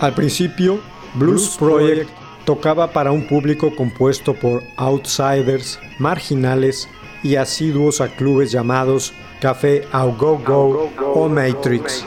Al principio, Blues Project tocaba para un público compuesto por outsiders, marginales y asiduos a clubes llamados Café Au Go Go o Matrix.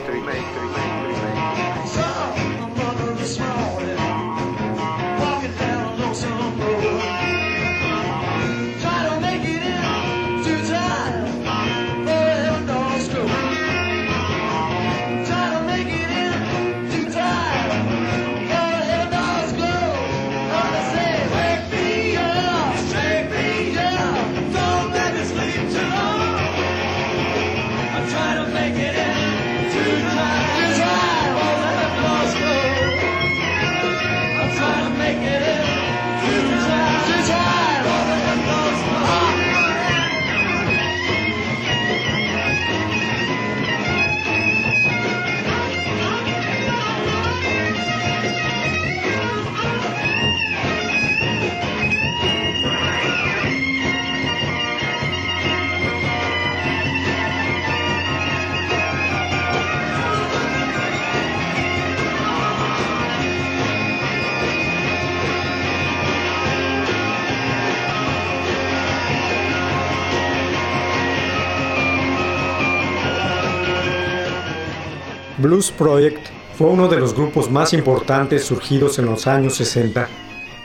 Blues Project fue uno de los grupos más importantes surgidos en los años 60.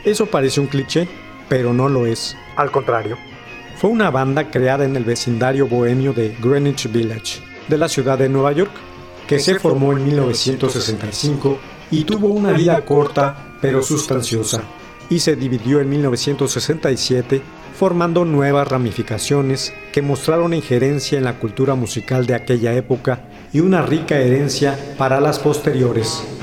Eso parece un cliché, pero no lo es. Al contrario. Fue una banda creada en el vecindario bohemio de Greenwich Village, de la ciudad de Nueva York, que se formó en 1965 y tuvo una vida corta pero sustanciosa, y se dividió en 1967 formando nuevas ramificaciones que mostraron injerencia en la cultura musical de aquella época y una rica herencia para las posteriores.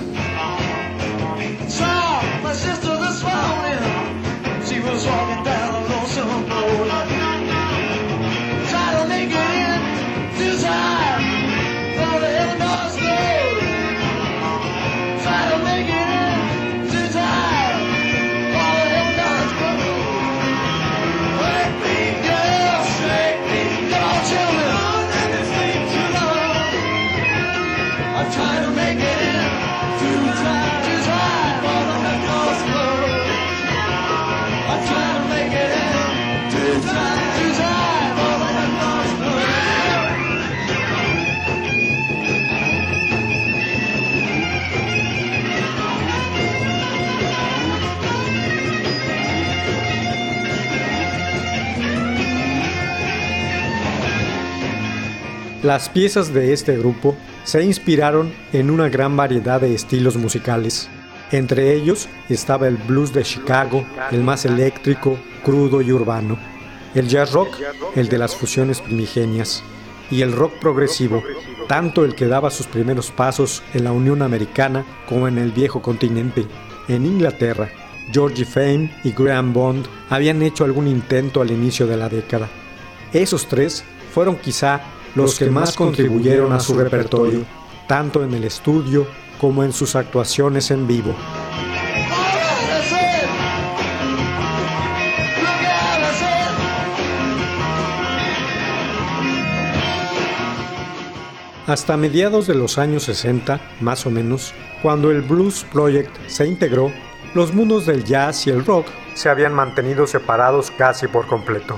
Las piezas de este grupo se inspiraron en una gran variedad de estilos musicales. Entre ellos estaba el blues de Chicago, el más eléctrico, crudo y urbano, el jazz rock, el de las fusiones primigenias, y el rock progresivo, tanto el que daba sus primeros pasos en la Unión Americana como en el viejo continente. En Inglaterra, Georgie Fame y Graham Bond habían hecho algún intento al inicio de la década. Esos tres fueron quizá los que más contribuyeron a su repertorio, tanto en el estudio como en sus actuaciones en vivo. Hasta mediados de los años 60, más o menos, cuando el Blues Project se integró, los mundos del jazz y el rock se habían mantenido separados casi por completo.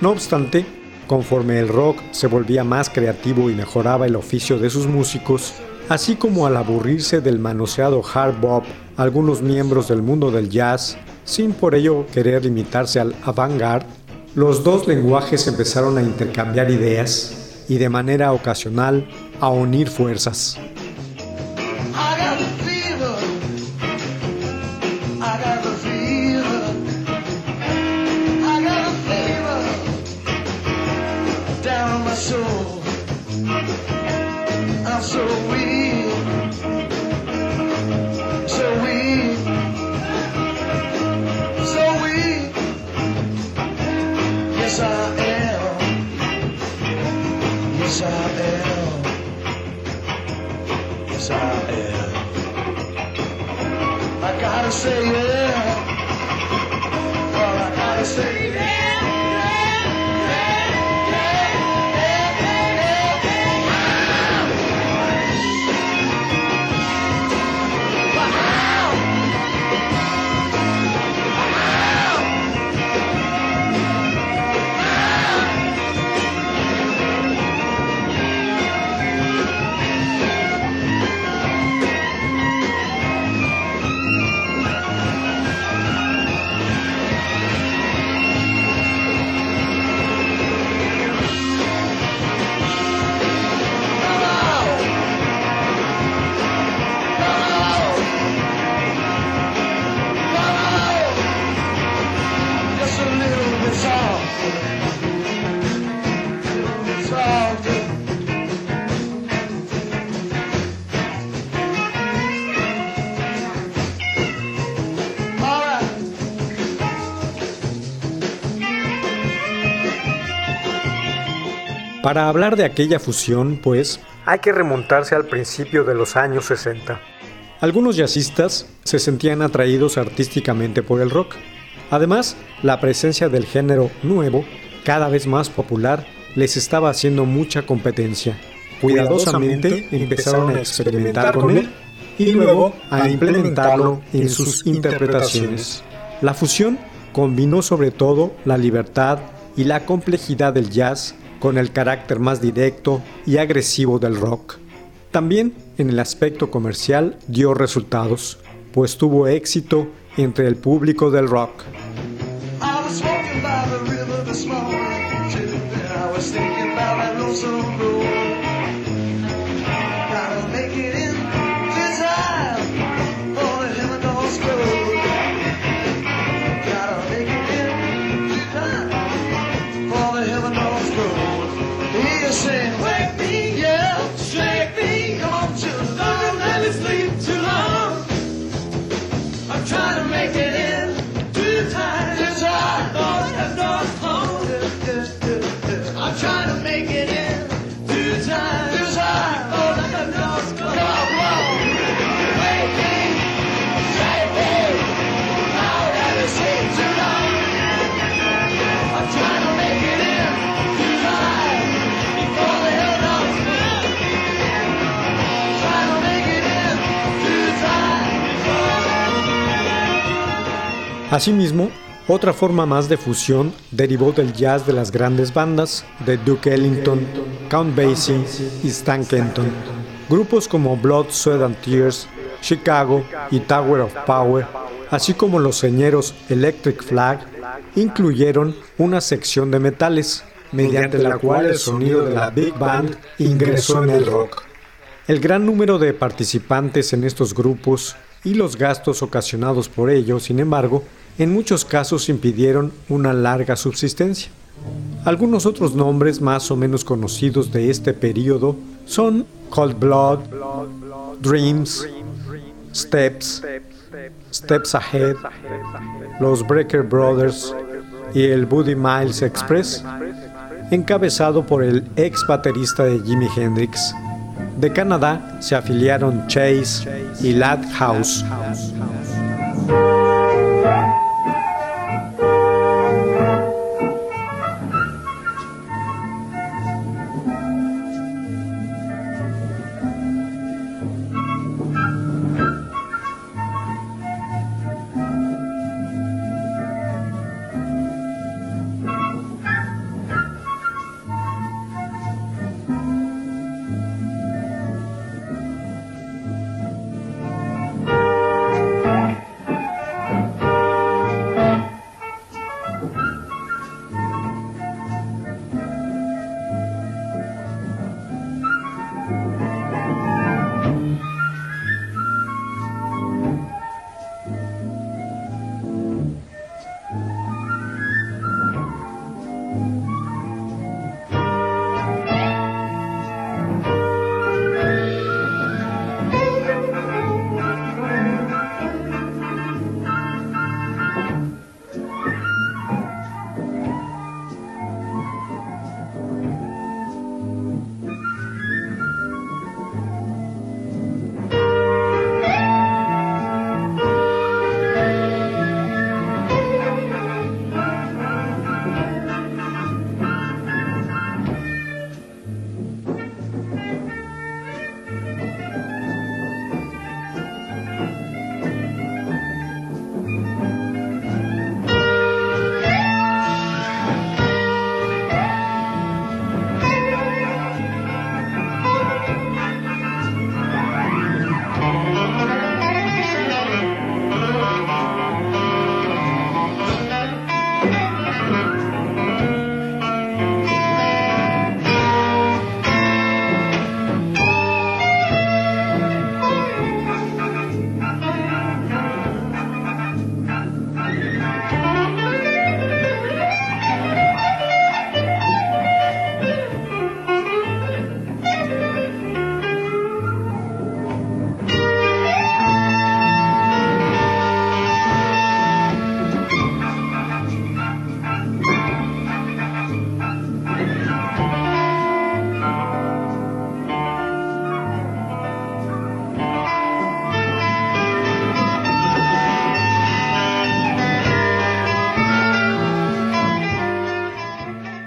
No obstante, conforme el rock se volvía más creativo y mejoraba el oficio de sus músicos, así como al aburrirse del manoseado hard bop algunos miembros del mundo del jazz, sin por ello querer limitarse al avant-garde, los dos lenguajes empezaron a intercambiar ideas y de manera ocasional a unir fuerzas. so we Para hablar de aquella fusión, pues, hay que remontarse al principio de los años 60. Algunos jazzistas se sentían atraídos artísticamente por el rock. Además, la presencia del género nuevo, cada vez más popular, les estaba haciendo mucha competencia. Cuidadosamente empezaron a experimentar con él y luego a implementarlo en sus interpretaciones. La fusión combinó sobre todo la libertad y la complejidad del jazz con el carácter más directo y agresivo del rock. También en el aspecto comercial dio resultados, pues tuvo éxito entre el público del rock. Asimismo, otra forma más de fusión derivó del jazz de las grandes bandas de Duke Ellington, Count Basie y Stan Kenton. Grupos como Blood, Sweat and Tears, Chicago y Tower of Power, así como los señeros Electric Flag, incluyeron una sección de metales, mediante la cual el sonido de la Big Band ingresó en el rock. El gran número de participantes en estos grupos y los gastos ocasionados por ello, sin embargo, en muchos casos impidieron una larga subsistencia. Algunos otros nombres más o menos conocidos de este periodo son Cold Blood, Dreams, Steps, Steps Ahead, los Breaker Brothers y el Buddy Miles Express, encabezado por el ex baterista de Jimi Hendrix, de Canadá se afiliaron Chase y Lad House.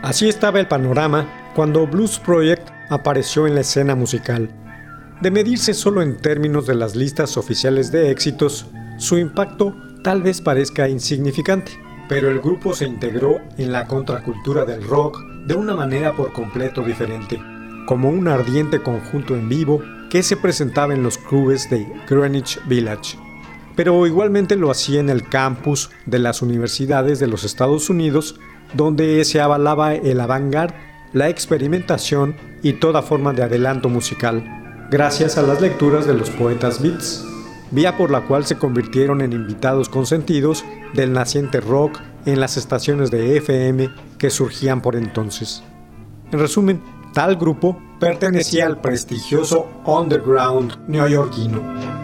Así estaba el panorama cuando Blues Project apareció en la escena musical. De medirse solo en términos de las listas oficiales de éxitos, su impacto tal vez parezca insignificante, pero el grupo se integró en la contracultura del rock de una manera por completo diferente, como un ardiente conjunto en vivo que se presentaba en los clubes de Greenwich Village. Pero igualmente lo hacía en el campus de las universidades de los Estados Unidos, donde se avalaba el avant-garde, la experimentación y toda forma de adelanto musical, gracias a las lecturas de los poetas beats vía por la cual se convirtieron en invitados consentidos del naciente rock en las estaciones de FM que surgían por entonces. En resumen, tal grupo pertenecía al prestigioso underground neoyorquino.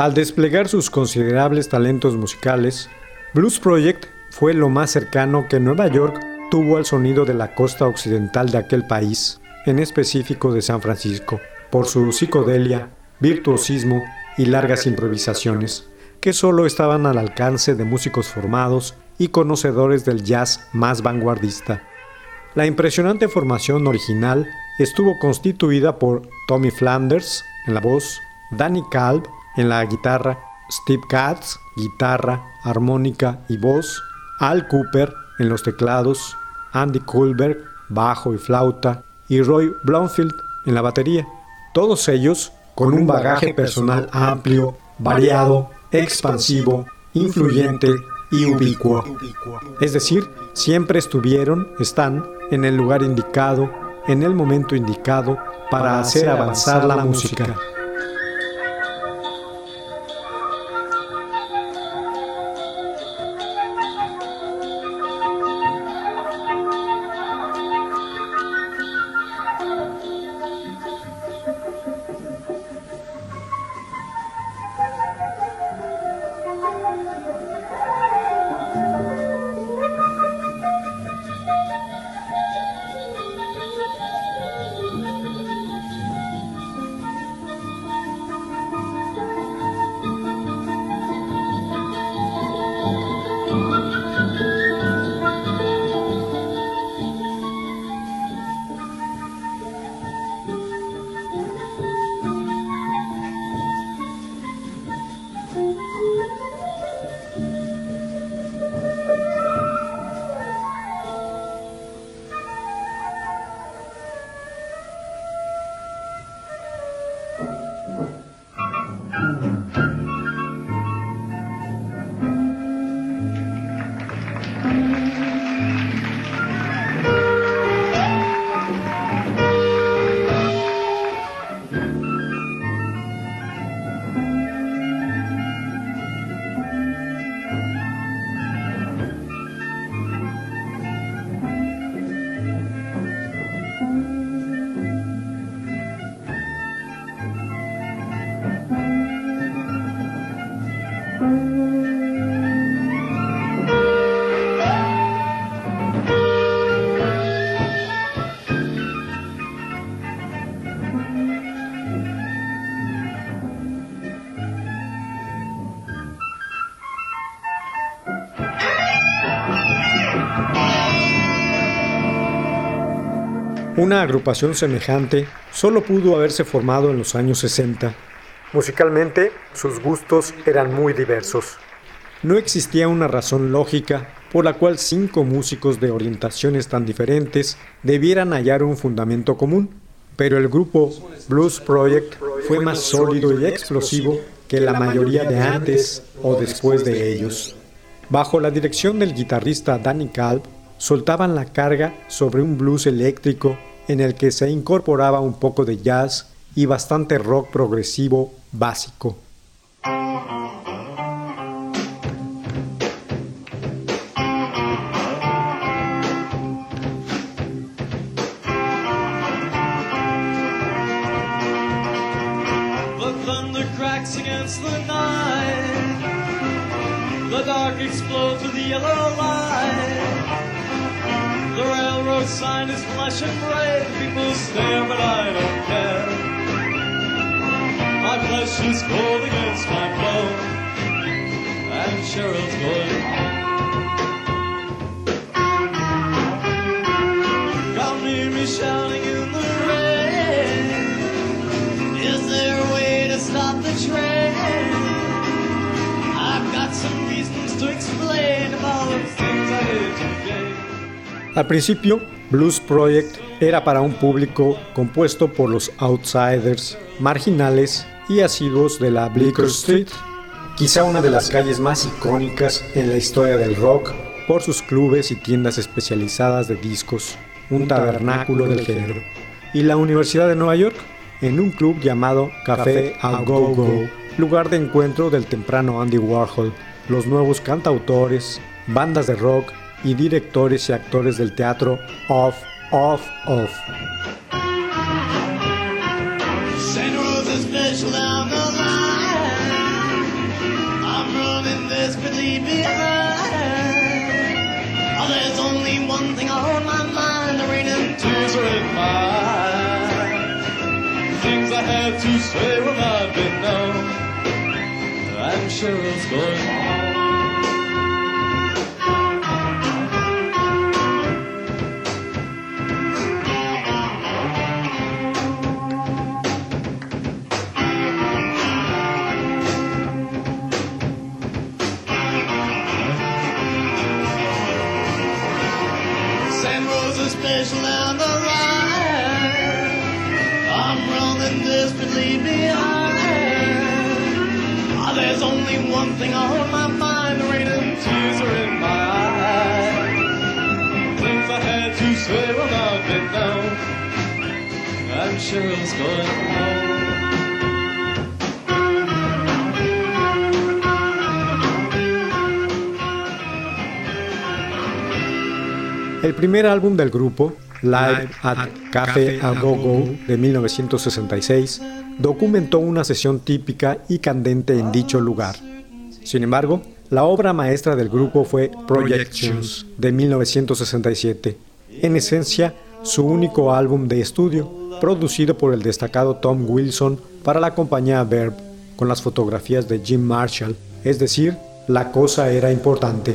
Al desplegar sus considerables talentos musicales, Blues Project fue lo más cercano que Nueva York tuvo al sonido de la costa occidental de aquel país, en específico de San Francisco, por su psicodelia, virtuosismo y largas improvisaciones, que solo estaban al alcance de músicos formados y conocedores del jazz más vanguardista. La impresionante formación original estuvo constituida por Tommy Flanders en la voz, Danny Kalb en la guitarra, Steve Katz, guitarra, armónica y voz, Al Cooper en los teclados, Andy Kulberg, bajo y flauta, y Roy Blomfield en la batería. Todos ellos con un bagaje personal amplio, variado, expansivo, influyente y ubicuo. Es decir, siempre estuvieron, están en el lugar indicado, en el momento indicado para hacer avanzar la música. Una agrupación semejante solo pudo haberse formado en los años 60. Musicalmente, sus gustos eran muy diversos. No existía una razón lógica por la cual cinco músicos de orientaciones tan diferentes debieran hallar un fundamento común, pero el grupo Blues Project fue más sólido y explosivo que la mayoría de antes o después de ellos. Bajo la dirección del guitarrista Danny Kalb, soltaban la carga sobre un blues eléctrico en el que se incorporaba un poco de jazz y bastante rock progresivo básico. Railroad sign is flashing red. People stare, but I don't care. My flesh is cold against my bone, and Cheryl's going home. Come hear me shouting in the rain. Is there a way to stop the train? I've got some reasons to explain about the things I did today. Al principio, Blues Project era para un público compuesto por los outsiders, marginales y asiduos de la Bleecker Street, quizá una de las calles más icónicas en la historia del rock por sus clubes y tiendas especializadas de discos, un tabernáculo del género, y la Universidad de Nueva York, en un club llamado Café A Go Go, lugar de encuentro del temprano Andy Warhol, los nuevos cantautores, bandas de rock y directores y actores del teatro Off, Off, Off. Things I had to say known. I'm sure it's going The. El primer álbum del grupo, Live at Café A Go Go de 1966, documentó una sesión típica y candente en dicho lugar. Sin embargo, la obra maestra del grupo fue Projections de 1967, en esencia su único álbum de estudio, producido por el destacado Tom Wilson para la compañía Verb, con las fotografías de Jim Marshall, es decir, la cosa era importante.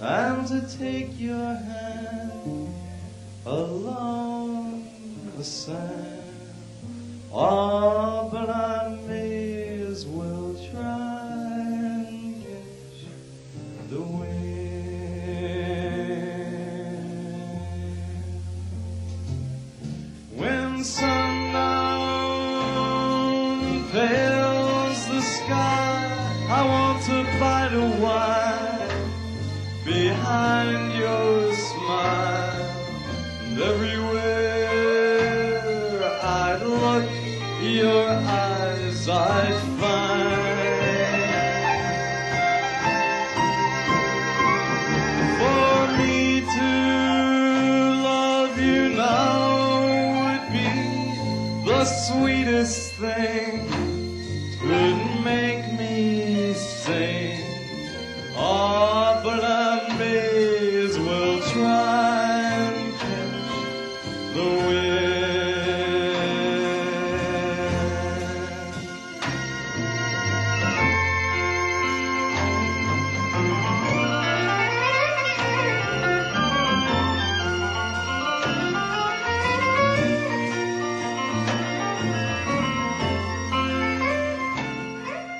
And to take your hand along the sand. Oh, but I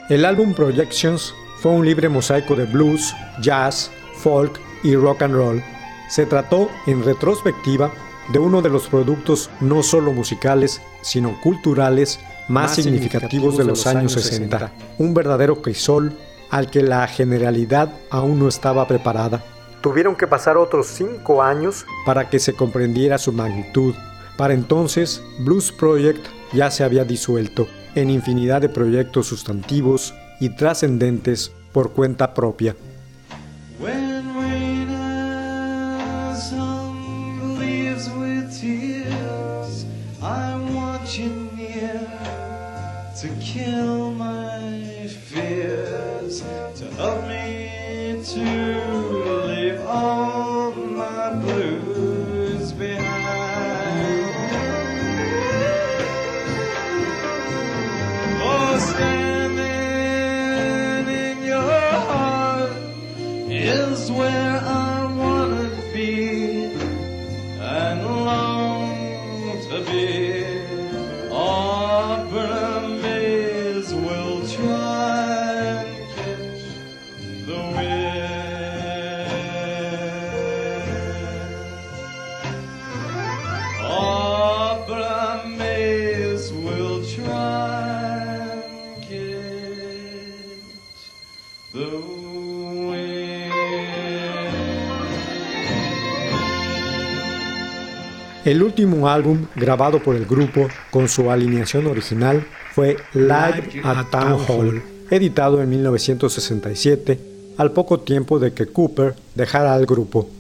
El álbum Projections fue un libre mosaico de blues, jazz, folk y rock and roll. Se trató, en retrospectiva, de uno de los productos no solo musicales, sino culturales más, significativos, de los, años 60. Un verdadero crisol al que la generalidad aún no estaba preparada. Tuvieron que pasar otros cinco años para que se comprendiera su magnitud. Para entonces, Blues Project ya se había disuelto en infinidad de proyectos sustantivos y trascendentes por cuenta propia. El último álbum grabado por el grupo con su alineación original fue Live at Town Hall, editado en 1967, al poco tiempo de que Cooper dejara el grupo.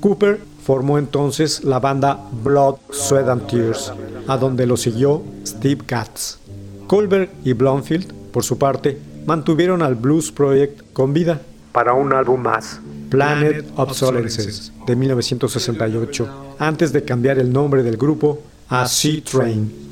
Cooper formó entonces la banda Blood, Sweat and Tears, a donde lo siguió Steve Katz. Colbert y Blomfield, por su parte, mantuvieron al Blues Project con vida para un álbum más, Planet Obsolescence, de 1968, antes de cambiar el nombre del grupo a Sea Train.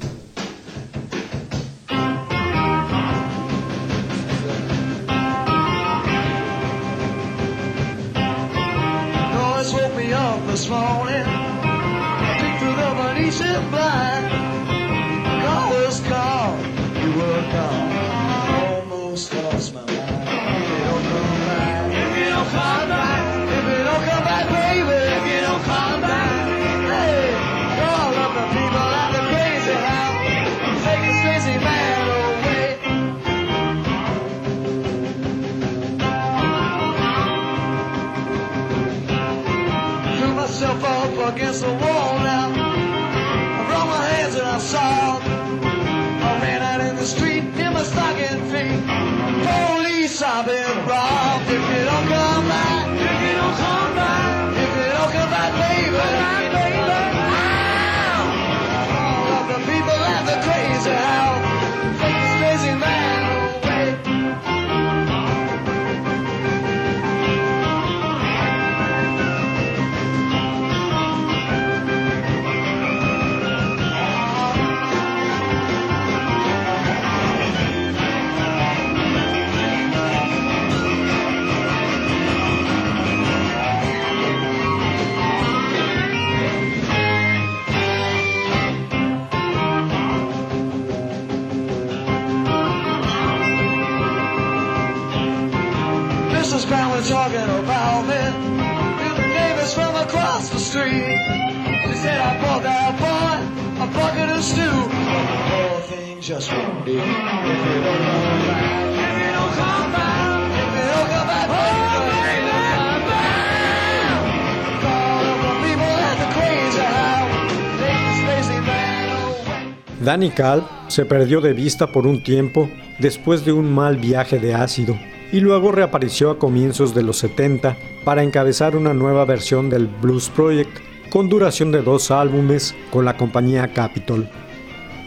Danny Kalb se perdió de vista por un tiempo después de un mal viaje de ácido y luego reapareció a comienzos de los 70 para encabezar una nueva versión del Blues Project con duración de dos álbumes con la compañía Capitol.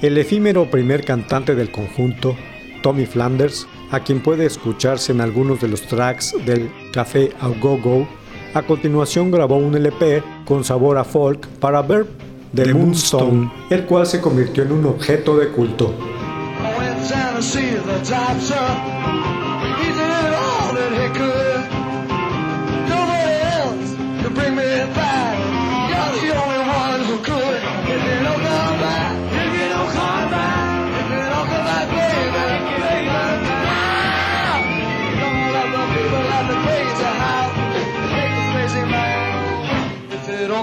El efímero primer cantante del conjunto, Tommy Flanders, a quien puede escucharse en algunos de los tracks del Café Au Go Go, a continuación grabó un LP con sabor a folk para Verb de Moonstone, el cual se convirtió en un objeto de culto.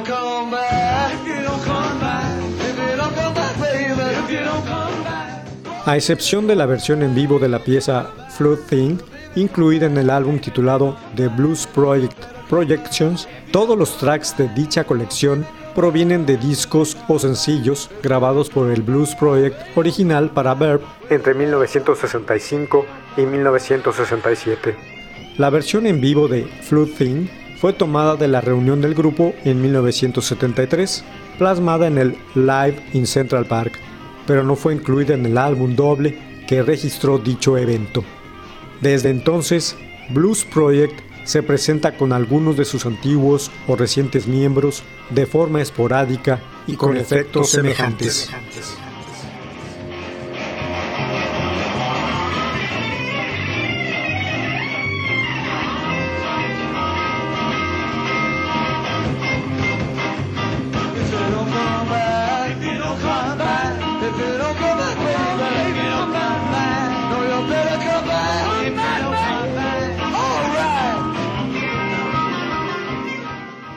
don't A excepción de la versión en vivo de la pieza Flood Thing, incluida en el álbum titulado The Blues Project Projections, todos los tracks de dicha colección provienen de discos o sencillos grabados por el Blues Project original para Verb entre 1965 y 1967. La versión en vivo de Flood Thing fue tomada de la reunión del grupo en 1973, plasmada en el Live in Central Park, pero no fue incluida en el álbum doble que registró dicho evento. Desde entonces, Blues Project se presenta con algunos de sus antiguos o recientes miembros de forma esporádica y con, efectos, semejantes.